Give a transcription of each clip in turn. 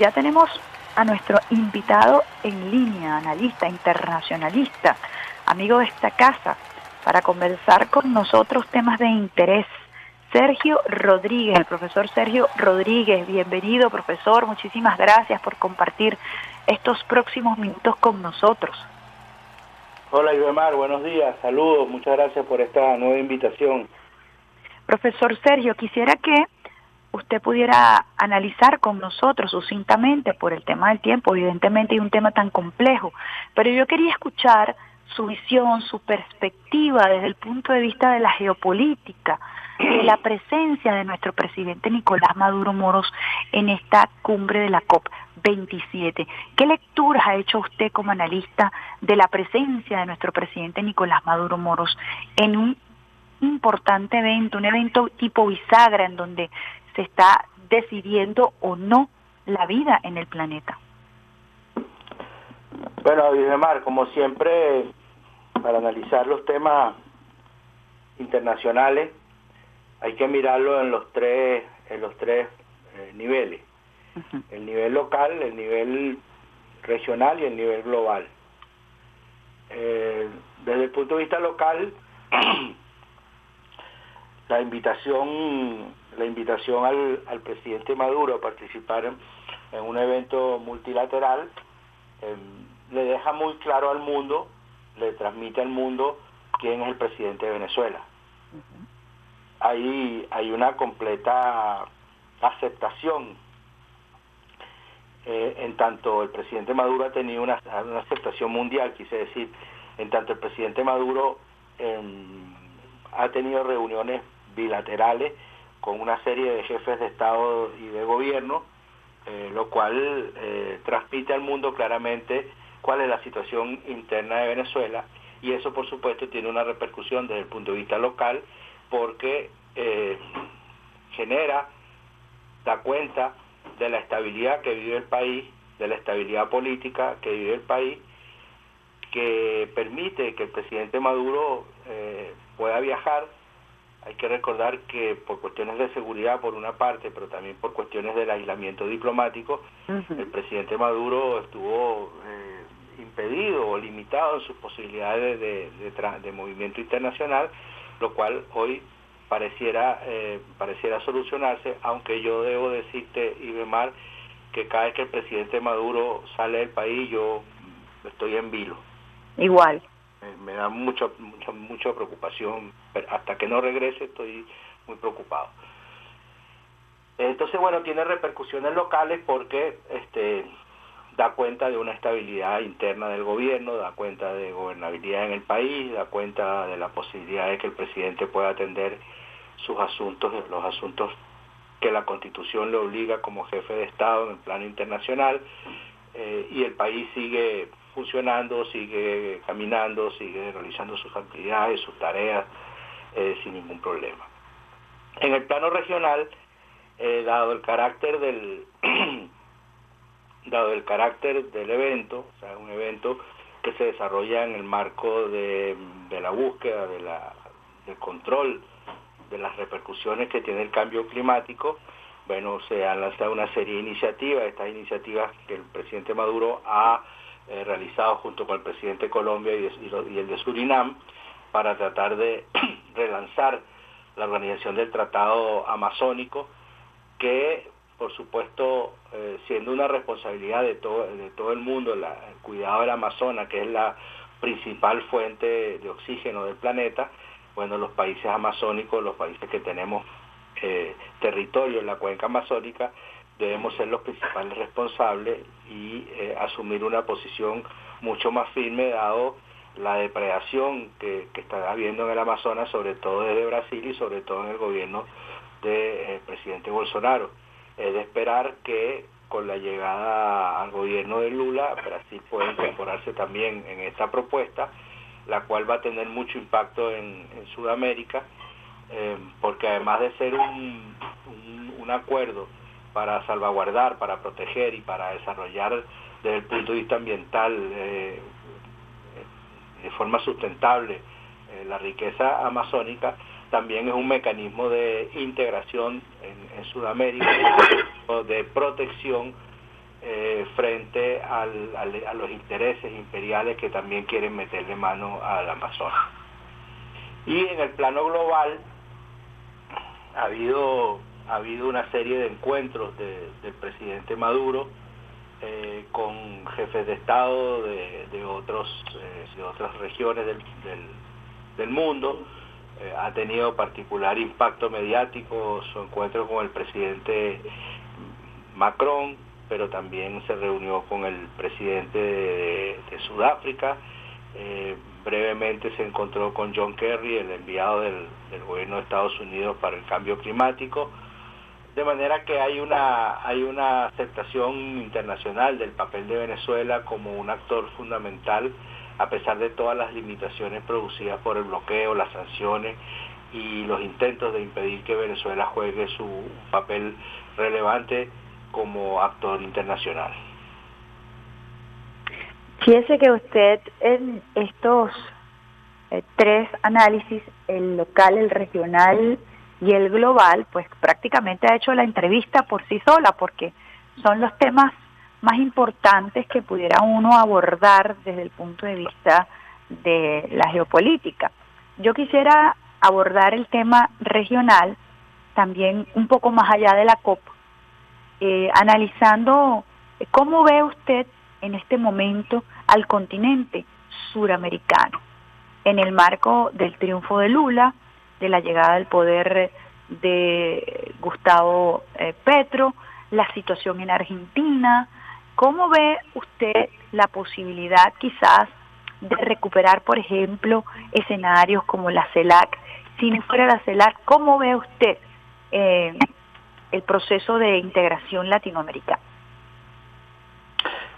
ya tenemos a nuestro invitado en línea, analista internacionalista, amigo de esta casa, para conversar con nosotros temas de interés. Sergio Rodríguez, el profesor Sergio Rodríguez, bienvenido profesor, muchísimas gracias por compartir estos próximos minutos con nosotros. Hola Ibemar, buenos días, saludos, muchas gracias por esta nueva invitación. Profesor Sergio, quisiera que usted pudiera analizar con nosotros sucintamente por el tema del tiempo, evidentemente hay un tema tan complejo, pero yo quería escuchar su visión, su perspectiva desde el punto de vista de la geopolítica, de la presencia de nuestro presidente Nicolás Maduro Moros en esta cumbre de la COP27. ¿Qué lecturas ha hecho usted como analista de la presencia de nuestro presidente Nicolás Maduro Moros en un importante evento, un evento tipo bisagra en donde se está decidiendo o no la vida en el planeta. Bueno, Mar, como siempre, para analizar los temas internacionales hay que mirarlo en los tres en los tres eh, niveles. El nivel local el nivel regional y el nivel global. Eh, desde el punto de vista local la invitación la invitación al, al presidente Maduro a participar en, un evento multilateral em, le deja muy claro al mundo, le transmite al mundo quién es el presidente de Venezuela. hay, hay una completa aceptación eh, en tanto el presidente Maduro ha tenido una, una, aceptación mundial, quise decir, en tanto el presidente Maduro em, ha tenido reuniones bilaterales con una serie de jefes de Estado y de gobierno, eh, lo cual eh, transmite al mundo claramente cuál es la situación interna de Venezuela y eso por supuesto tiene una repercusión desde el punto de vista local porque eh, genera, da cuenta de la estabilidad que vive el país, de la estabilidad política que vive el país, que permite que el presidente Maduro pueda viajar hay que recordar que por cuestiones de seguridad por una parte, pero también por cuestiones del aislamiento diplomático, el presidente Maduro estuvo eh, impedido o limitado en sus posibilidades de, de, movimiento internacional, lo cual hoy pareciera eh, pareciera solucionarse, aunque yo debo decirte, Ibemar, que cada vez que el presidente Maduro sale del país yo estoy en vilo. Igual me da mucho, mucha, mucha preocupación. Hasta que no regrese estoy muy preocupado. Entonces, bueno, tiene repercusiones locales porque este, da cuenta de una estabilidad interna del gobierno, da cuenta de gobernabilidad en el país, da cuenta de la posibilidad de que el presidente pueda atender sus asuntos, los asuntos que la constitución le obliga como jefe de Estado en el plano internacional, eh, y el país sigue funcionando, sigue caminando, sigue realizando sus actividades, sus tareas eh, sin ningún problema. En el plano regional, eh, dado el carácter del dado el carácter del evento, o sea, un evento que se desarrolla en el marco de, la búsqueda de la, del control de las repercusiones que tiene el cambio climático, bueno, se han lanzado una serie de iniciativas, estas iniciativas que el presidente Maduro ha eh, realizado junto con el presidente de Colombia y, el de Surinam para tratar de relanzar la organización del Tratado Amazónico, que por supuesto, eh, siendo una responsabilidad de todo, de todo el mundo, el cuidado del Amazonas, que es la principal fuente de oxígeno del planeta, bueno, los países amazónicos, los países que tenemos eh, territorio en la cuenca amazónica, debemos ser los principales responsables y eh, asumir una posición mucho más firme dado la depredación que, está habiendo en el Amazonas, sobre todo desde Brasil y sobre todo en el gobierno del eh, presidente Bolsonaro. Es de esperar que con la llegada al gobierno de Lula, Brasil pueda incorporarse también en esta propuesta, la cual va a tener mucho impacto en, Sudamérica, eh, porque además de ser un, un acuerdo para salvaguardar, para proteger y para desarrollar desde el punto de vista ambiental eh, de forma sustentable eh, la riqueza amazónica, también es un mecanismo de integración en, Sudamérica, de protección eh, frente a los intereses imperiales que también quieren meterle mano al Amazonas. Y en el plano global ha habido, ha habido una serie de encuentros del presidente Maduro eh, con jefes de Estado de, otros, eh, de otras regiones del, del, mundo. ha tenido particular impacto mediático su encuentro con el presidente Macron, pero también se reunió con el presidente de, Sudáfrica. Eh, brevemente se encontró con John Kerry, el enviado del, gobierno de Estados Unidos para el cambio climático. De manera que hay una, hay una aceptación internacional del papel de Venezuela como un actor fundamental, a pesar de todas las limitaciones producidas por el bloqueo, las sanciones y los intentos de impedir que Venezuela juegue su papel relevante como actor internacional. Fíjese que usted en estos eh, tres análisis, el local, el regional y el global, pues prácticamente ha hecho la entrevista por sí sola, porque son los temas más importantes que pudiera uno abordar desde el punto de vista de la geopolítica. Yo quisiera abordar el tema regional también un poco más allá de la COP, eh, analizando cómo ve usted en este momento al continente suramericano en el marco del triunfo de Lula, de la llegada del poder de Gustavo eh, Petro, la situación en Argentina. ¿Cómo ve usted la posibilidad quizás de recuperar, por ejemplo, escenarios como la CELAC? Si no fuera la CELAC, ¿cómo ve usted eh, el proceso de integración latinoamericana?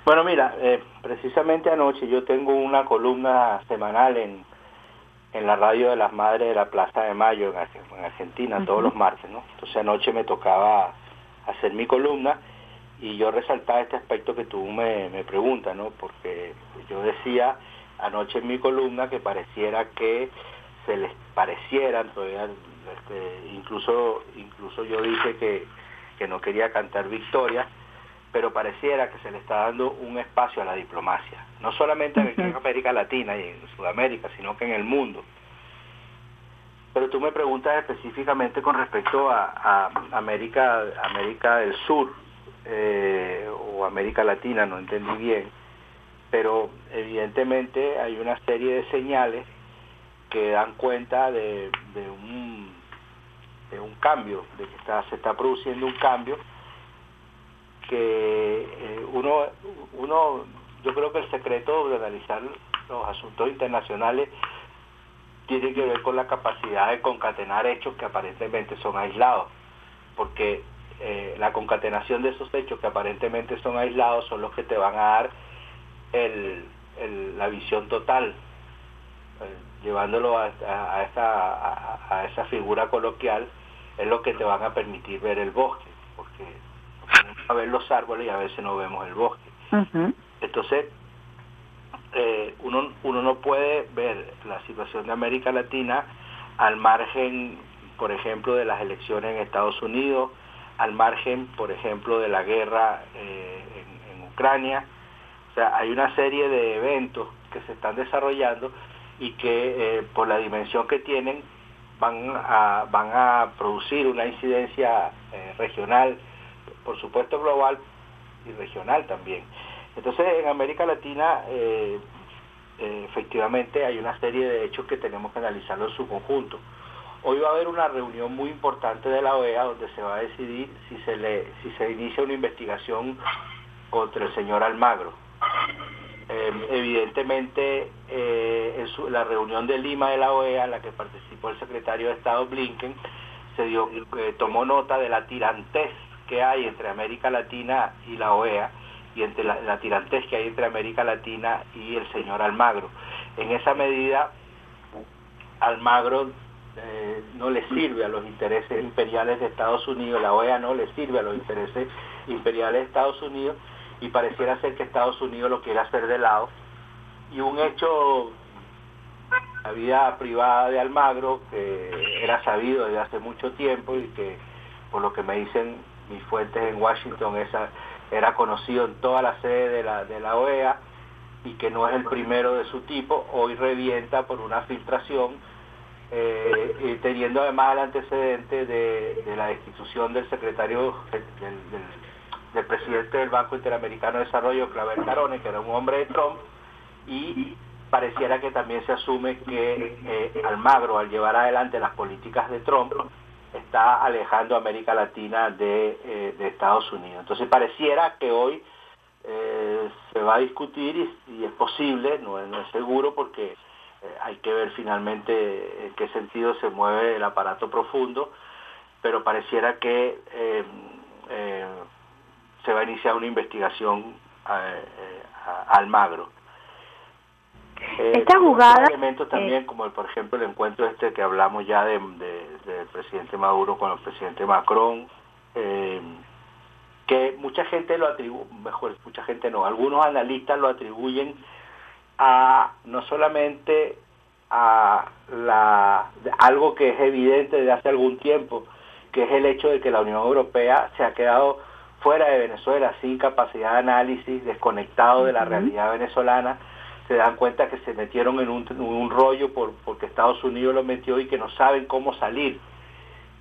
Bueno, mira, eh, precisamente anoche yo tengo una columna semanal en, en la radio de las Madres de la Plaza de Mayo en, Argentina, todos los martes, ¿no? Entonces anoche me tocaba hacer mi columna y yo resaltaba este aspecto que tú me, me preguntas, ¿no? Porque yo decía anoche en mi columna que pareciera que se les parecieran todavía este, incluso, incluso yo dije que, no quería cantar victoria, pero pareciera que se le está dando un espacio a la diplomacia, no solamente en América Latina y en Sudamérica, sino que en el mundo. Pero tú me preguntas específicamente con respecto a, América, América del Sur eh, o América Latina, no entendí bien, pero evidentemente hay una serie de señales que dan cuenta de un un cambio, de que está, se está produciendo un cambio que eh, uno, uno, yo creo que el secreto de analizar los asuntos internacionales tiene que ver con la capacidad de concatenar hechos que aparentemente son aislados, porque eh, la concatenación de esos hechos que aparentemente son aislados son los que te van a dar el, la visión total, eh, llevándolo a, esa, a, esa figura coloquial es lo que te van a permitir ver el bosque, porque a ver los árboles y a veces no vemos el bosque. Entonces, eh, uno, uno no puede ver la situación de América Latina al margen, por ejemplo, de las elecciones en Estados Unidos, al margen, por ejemplo, de la guerra eh, en, Ucrania. O sea, hay una serie de eventos que se están desarrollando y que eh, por la dimensión que tienen van a, van a producir una incidencia eh, regional, por supuesto global y regional también. Entonces en América Latina eh, eh, efectivamente hay una serie de hechos que tenemos que analizarlo en su conjunto. Hoy va a haber una reunión muy importante de la OEA donde se va a decidir si se le si se inicia una investigación contra el señor Almagro. Em, evidentemente, eh, en la reunión de Lima de la OEA, en la que participó el secretario de Estado Blinken, se dio, eh, tomó nota de la tirantez que hay entre América Latina y la OEA y entre la, la que hay entre América Latina y el señor Almagro. En esa medida, Almagro eh, no le sirve a los intereses imperiales de Estados Unidos, la OEA no le sirve a los intereses imperiales de Estados Unidos y pareciera ser que Estados Unidos lo quiere hacer de lado. Y un hecho, la vida privada de Almagro, que era sabido desde hace mucho tiempo y que por lo que me dicen mis fuentes en Washington, esa, era conocido en toda la sede de la, de la OEA y que no es el primero de su tipo, hoy revienta por una filtración, eh, teniendo además el antecedente de, la destitución del secretario, del, presidente del Banco Interamericano de Desarrollo, Claver Carone, que era un hombre de Trump, y pareciera que también se asume que eh, Almagro, al llevar adelante las políticas de Trump, está alejando a América Latina de, eh, Estados Unidos. Entonces pareciera que hoy eh, se va a discutir y, es posible, no es, seguro porque eh, hay que ver finalmente en qué sentido se mueve el aparato profundo, pero pareciera que se va a iniciar una investigación a Almagro. Eh, Esta jugada... elementos también, como por ejemplo el encuentro este que hablamos ya de, del presidente Maduro con el presidente Macron, eh, que mucha gente lo atribuye, mejor, mucha gente no, algunos analistas lo atribuyen a no solamente a la, algo que es evidente desde hace algún tiempo, que es el hecho de que la Unión Europea se ha quedado fuera de Venezuela, sin capacidad de análisis, desconectado de la realidad venezolana, se dan cuenta que se metieron en un, rollo por, porque Estados Unidos lo metió y que no saben cómo salir.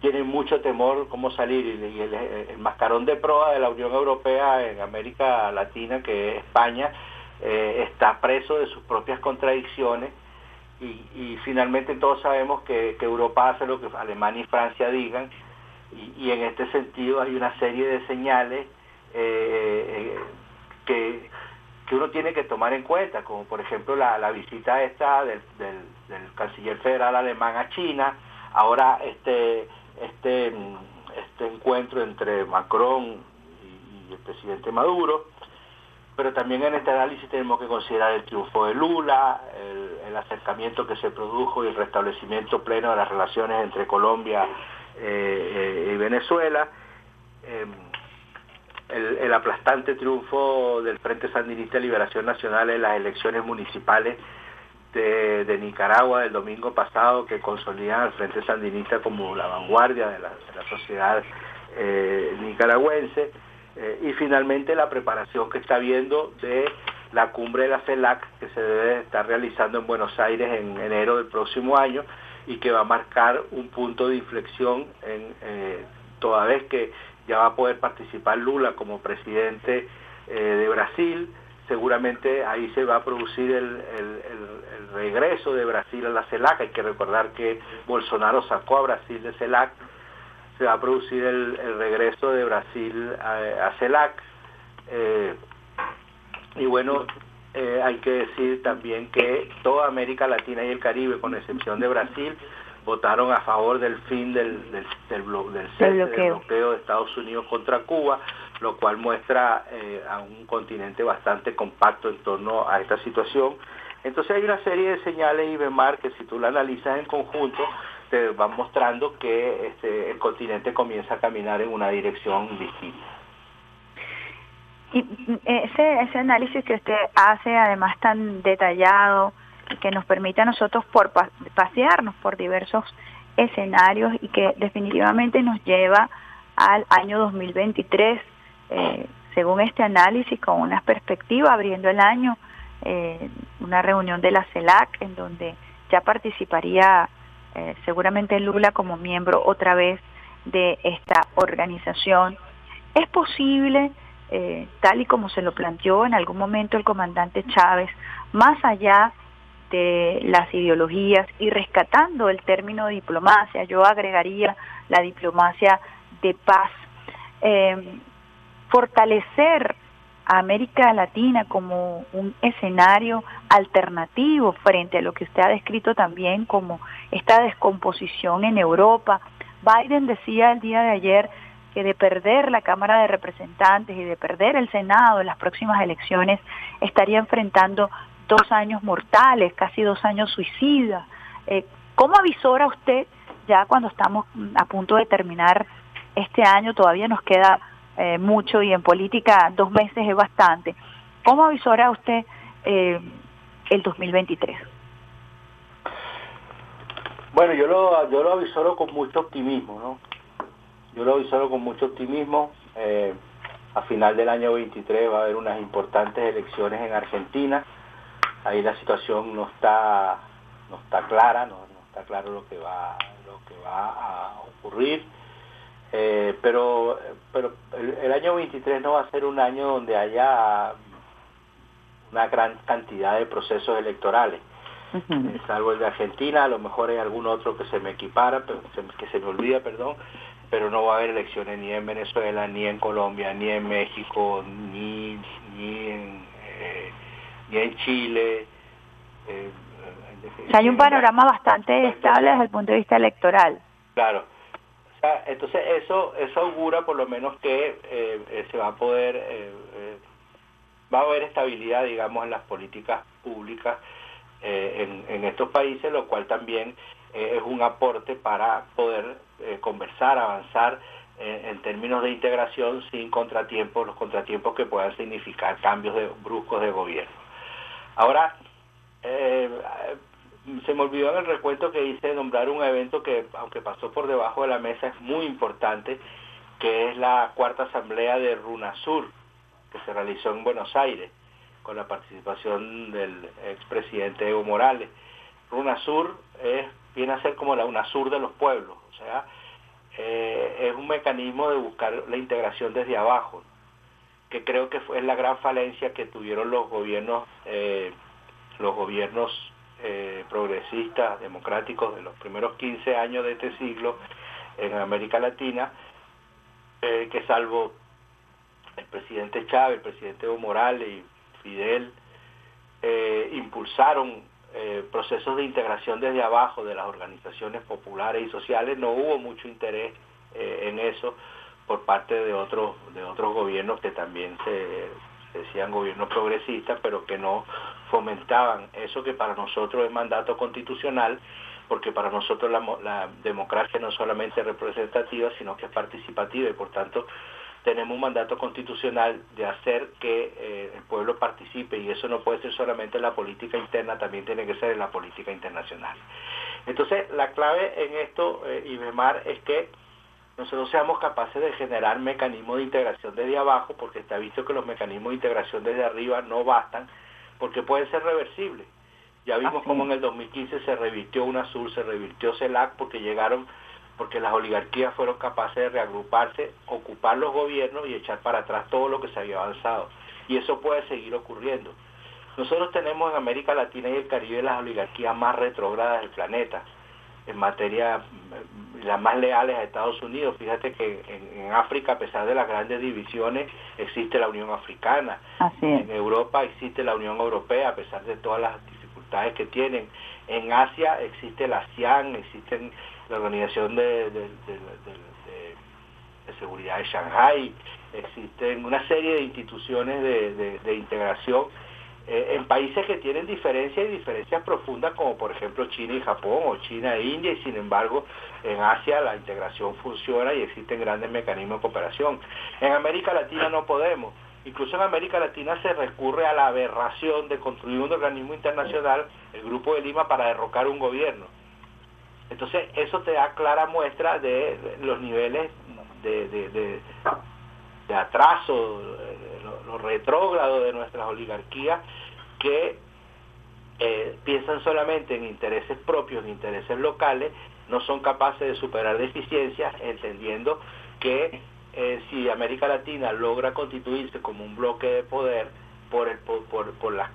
Tienen mucho temor cómo salir y el, mascarón de proa de la Unión Europea en América Latina, que es España, eh, está preso de sus propias contradicciones y, finalmente todos sabemos que, Europa hace lo que Alemania y Francia digan y, en este sentido hay una serie de señales eh, eh, que que uno tiene que tomar en cuenta, como por ejemplo la, visita esta del, canciller federal alemán a China, ahora este, este, este encuentro entre Macron y, el presidente Maduro, pero también en este análisis tenemos que considerar el triunfo de Lula, el, acercamiento que se produjo y el restablecimiento pleno de las relaciones entre Colombia eh, eh, y Venezuela. Em, el, aplastante triunfo del Frente Sandinista de Liberación Nacional en las elecciones municipales de, Nicaragua del domingo pasado que consolidan al Frente Sandinista como la vanguardia de la, sociedad eh, nicaragüense. Eh, y finalmente la preparación que está habiendo de la cumbre de la CELAC que se debe estar realizando en Buenos Aires en enero del próximo año y que va a marcar un punto de inflexión en eh, toda vez que ya va a poder participar Lula como presidente eh, de Brasil, seguramente ahí se va a producir el, regreso de Brasil a la CELAC, hay que recordar que Bolsonaro sacó a Brasil de CELAC, se va a producir el, regreso de Brasil a, CELAC, eh, y bueno, eh, hay que decir también que toda América Latina y el Caribe, con excepción de Brasil, votaron a favor del fin del, del, del, bloqueo. de Estados Unidos contra Cuba, lo cual muestra eh, a un continente bastante compacto en torno a esta situación. Entonces hay una serie de señales, Ibemar, que si tú la analizas en conjunto, te van mostrando que este, el continente comienza a caminar en una dirección distinta. Y ese, ese análisis que usted hace, además tan detallado, que nos permite a nosotros por pasearnos por diversos escenarios y que definitivamente nos lleva al año 2023, eh, según este análisis, con una perspectiva abriendo el año, eh, una reunión de la CELAC en donde ya participaría eh, seguramente Lula como miembro otra vez de esta organización. Es posible, tal y como se lo planteó en algún momento el comandante Chávez, más allá las ideologías y rescatando el término diplomacia, yo agregaría la diplomacia de paz, eh, fortalecer a América Latina como un escenario alternativo frente a lo que usted ha descrito también como esta descomposición en Europa. Biden decía el día de ayer que de perder la Cámara de Representantes y de perder el Senado en las próximas elecciones estaría enfrentando dos años mortales, casi dos años suicidas. Eh, ¿Cómo avisora usted, ya cuando estamos a punto de terminar este año, todavía nos queda eh, mucho y en política dos meses es bastante, ¿cómo avisora usted eh, el 2023? Bueno, yo lo, yo lo avisoro con mucho optimismo, ¿no? Yo lo avisoro con mucho optimismo. a final del año 23 va a haber unas importantes elecciones en Argentina. Ahí la situación no está no está clara, no, está claro lo que va lo que va a ocurrir. Eh, pero pero el, año 23 no va a ser un año donde haya una gran cantidad de procesos electorales. Eh, salvo el de Argentina, a lo mejor hay algún otro que se me equipara, pero, que se me olvida, perdón, pero no va a haber elecciones ni en Venezuela, ni en Colombia, ni en México, ni, ni, en, eh, ni en Chile. Eh, hay un panorama bastante estable desde el punto de vista electoral. Claro. entonces eso eso augura por lo menos que eh, se va a poder, va a haber estabilidad, digamos, en las políticas públicas en, en estos países, lo cual también es un aporte para poder eh, conversar, avanzar eh, en términos de integración sin contratiempos, los contratiempos que puedan significar cambios de, bruscos de gobierno. Ahora, eh, se me olvidó en el recuento que hice nombrar un evento que, aunque pasó por debajo de la mesa, es muy importante, que es la cuarta asamblea de RUNASUR, que se realizó en Buenos Aires, con la participación del expresidente Evo Morales. RUNASUR es, viene a ser como la UNASUR de los pueblos, sea, eh, es un mecanismo de buscar la integración desde abajo, que creo que fue la gran falencia que tuvieron los gobiernos, eh, los gobiernos eh, progresistas, democráticos de los primeros 15 años de este siglo en América Latina, que salvo el presidente Chávez, el presidente Evo Morales y Fidel, impulsaron eh, procesos de integración desde abajo de las organizaciones populares y sociales, no hubo mucho interés eh, en eso por parte de otros, de otros gobiernos que también se, decían gobiernos progresistas, pero que no fomentaban eso que para nosotros es mandato constitucional, porque para nosotros la, la democracia no solamente es representativa, sino que es participativa y por tanto tenemos un mandato constitucional de hacer que eh, el pueblo participe y eso no puede ser solamente en la política interna, también tiene que ser en la política internacional. Entonces, la clave en esto, eh, Ibemar, es que nosotros seamos capaces de generar mecanismos de integración desde abajo, porque está visto que los mecanismos de integración desde arriba no bastan, porque pueden ser reversibles. Ya vimos cómo en el 2015 se revirtió UNASUR, se revirtió CELAC, porque llegaron porque las oligarquías fueron capaces de reagruparse, ocupar los gobiernos y echar para atrás todo lo que se había avanzado. Y eso puede seguir ocurriendo. Nosotros tenemos en América Latina y el Caribe las oligarquías más retrógradas del planeta, en materia, mm, las más leales a Estados Unidos. Fíjate que en, África, a pesar de las grandes divisiones, existe la Unión Africana. En Europa existe la Unión Europea, a pesar de todas las dificultades que tienen. En Asia existe la ASEAN, existen la Organización de, Seguridad de Shanghai, existen una serie de instituciones de, integración eh, en países que tienen diferencias y diferencias profundas como por ejemplo China y Japón o China e India y sin embargo en Asia la integración funciona y existen grandes mecanismos de cooperación. En América Latina no podemos. Incluso en América Latina se recurre a la aberración de construir un organismo internacional, el Grupo de Lima, para derrocar un gobierno. Entonces, eso te da clara muestra de los niveles de, de, atraso, lo, retrógrado de nuestras oligarquías que eh, piensan solamente en intereses propios, en intereses locales, no son capaces de superar deficiencias, entendiendo que eh, si América Latina logra constituirse como un bloque de poder por, el, por, por, las,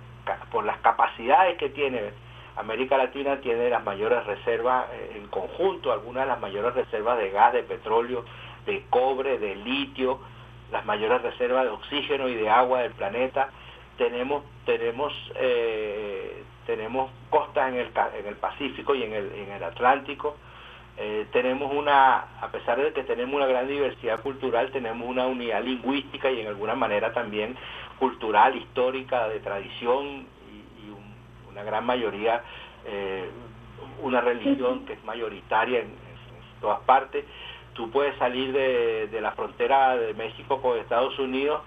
por las capacidades que tiene América Latina tiene las mayores reservas eh, en conjunto, algunas de las mayores reservas de gas, de petróleo, de cobre, de litio, las mayores reservas de oxígeno y de agua del planeta. Tenemos, tenemos, eh, tenemos costas en el, en el Pacífico y en el, en el Atlántico. Eh, tenemos una, a pesar de que tenemos una gran diversidad cultural, tenemos una unidad lingüística y en alguna manera también cultural, histórica, de tradición la gran mayoría, eh, una religión que es mayoritaria en, todas partes. Tú puedes salir de, la frontera de México con Estados Unidos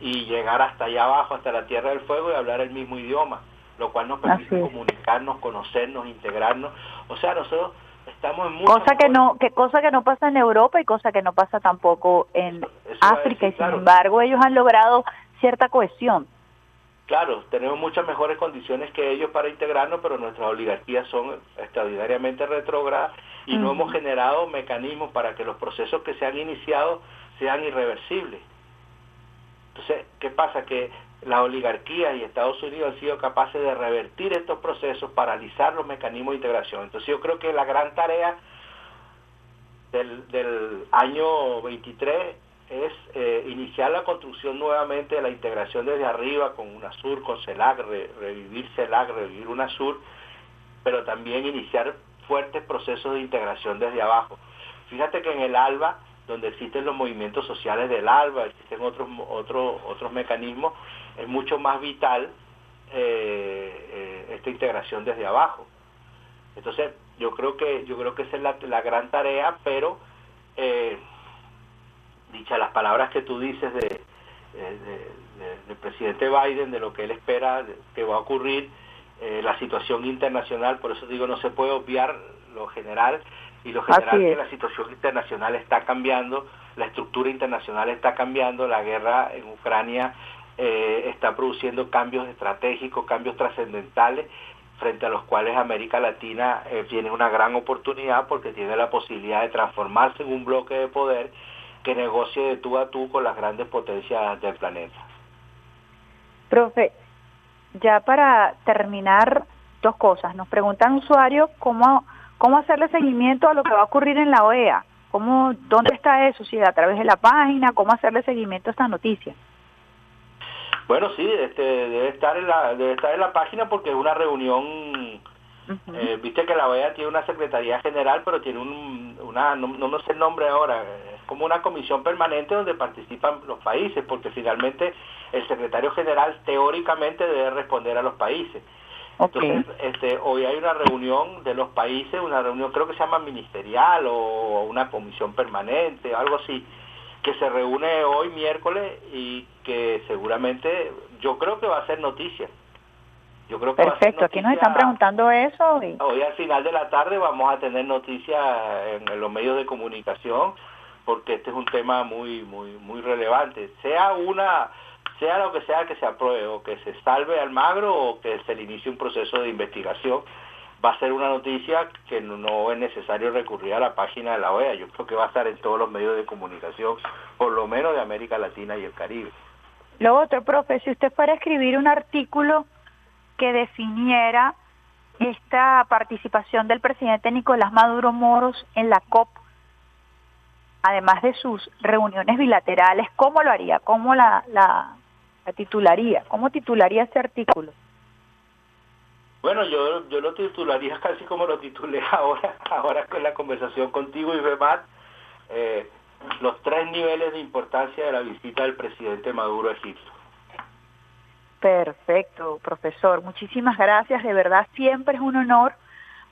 y llegar hasta allá abajo, hasta la Tierra del Fuego y hablar el mismo idioma, lo cual nos permite comunicarnos, conocernos, integrarnos. O sea, nosotros estamos en cosa que no que cosa que no pasa en Europa y cosa que no pasa tampoco en África y sin embargo ellos han logrado cierta cohesión Claro, tenemos muchas mejores condiciones que ellos para integrarnos, pero nuestras oligarquías son extraordinariamente retrógradas y no hemos generado mecanismos para que los procesos que se han iniciado sean irreversibles. Entonces, ¿qué pasa? Que las oligarquías y Estados Unidos han sido capaces de revertir estos procesos, paralizar los mecanismos de integración. Entonces yo creo que la gran tarea del, del año 23 es eh, iniciar la construcción nuevamente de la integración desde arriba con UNASUR, con CELAC, revivir CELAC, revivir UNASUR, pero también iniciar fuertes procesos de integración desde abajo. Fíjate que en el ALBA, donde existen los movimientos sociales del ALBA, existen otros, otros, otros mecanismos, es mucho más vital eh, eh, esta integración desde abajo. Entonces, yo creo que yo creo que esa es la, gran tarea, pero dicha las palabras que tú dices de, del presidente Biden, de lo que él espera que va a ocurrir, eh, la situación internacional, por eso digo, no se puede obviar lo general, y lo general es que la situación internacional está cambiando, la estructura internacional está cambiando, la guerra en Ucrania eh, está produciendo cambios estratégicos, cambios trascendentales, frente a los cuales América Latina eh, tiene una gran oportunidad porque tiene la posibilidad de transformarse en un bloque de poder que negocie de tú a tú con las grandes potencias del planeta. Profe, ya para terminar, dos cosas. Nos preguntan usuarios cómo, cómo hacerle seguimiento a lo que va a ocurrir en la OEA. ¿Cómo, ¿Dónde está eso? Si a través de la página, ¿cómo hacerle seguimiento a esta noticia? Bueno, sí, este, debe estar en la debe estar en la página porque es una reunión eh, viste que la OEA tiene una secretaría general, pero tiene un, una, no, no, sé el nombre ahora, como una comisión permanente donde participan los países, porque finalmente el secretario general teóricamente debe responder a los países. Entonces, este, hoy hay una reunión de los países, una reunión creo que se llama ministerial o una comisión permanente, algo así, que se reúne hoy miércoles y que seguramente yo creo que va a ser noticia. Yo creo que Perfecto, aquí nos están preguntando eso. Hoy al final de la tarde vamos a tener noticias en, los medios de comunicación porque este es un tema muy muy muy relevante. Sea una sea lo que sea que se apruebe o que se salve al magro o que se le inicie un proceso de investigación, va a ser una noticia que no es necesario recurrir a la página de la OEA. Yo creo que va a estar en todos los medios de comunicación, por lo menos de América Latina y el Caribe. Lo otro, profe, si usted fuera a escribir un artículo que definiera esta participación del presidente Nicolás Maduro Moros en la COP, además de sus reuniones bilaterales, ¿cómo lo haría? ¿Cómo la, la, titularía? ¿Cómo titularía ese artículo? Bueno, yo, yo lo titularía casi como lo titulé ahora, ahora con la conversación contigo y Bemat, eh, los tres niveles de importancia de la visita del presidente Maduro a Egipto. Perfecto, profesor. Muchísimas gracias. De verdad, siempre es un honor.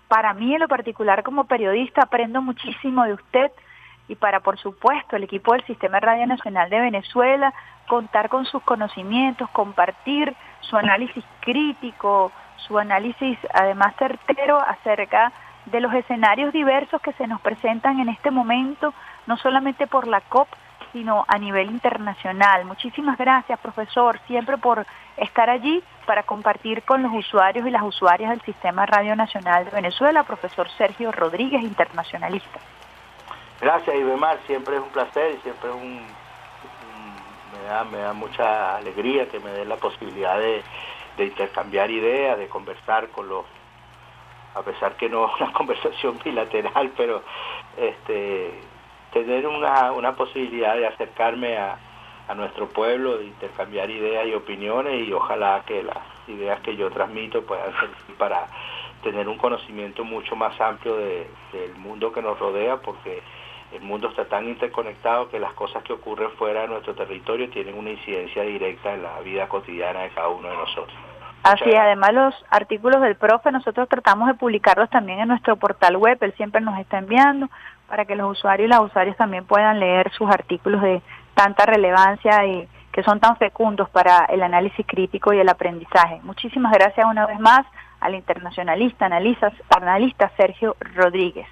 Para mí, en lo particular, como periodista, aprendo muchísimo de usted y para, por supuesto, el equipo del Sistema Radio Nacional de Venezuela, contar con sus conocimientos, compartir su análisis crítico, su análisis además certero acerca de los escenarios diversos que se nos presentan en este momento, no solamente por la COP, sino a nivel internacional. Muchísimas gracias, profesor, siempre por estar allí para compartir con los usuarios y las usuarias del Sistema Radio Nacional de Venezuela, profesor Sergio Rodríguez, internacionalista. Gracias, Ibemar, siempre es un placer, siempre es un, me, da, me da mucha alegría que me dé la posibilidad de, intercambiar ideas, de conversar con los a pesar que no es una conversación bilateral, pero este tener una, una posibilidad de acercarme a, a nuestro pueblo, de intercambiar ideas y opiniones y ojalá que las ideas que yo transmito puedan servir para tener un conocimiento mucho más amplio de, del mundo que nos rodea porque el mundo está tan interconectado que las cosas que ocurren fuera de nuestro territorio tienen una incidencia directa en la vida cotidiana de cada uno de nosotros. Así es, además los artículos del profe nosotros tratamos de publicarlos también en nuestro portal web, él siempre nos está enviando para que los usuarios y las usuarias también puedan leer sus artículos de tanta relevancia y que son tan fecundos para el análisis crítico y el aprendizaje. Muchísimas gracias una vez más al internacionalista, analista, analista Sergio Rodríguez.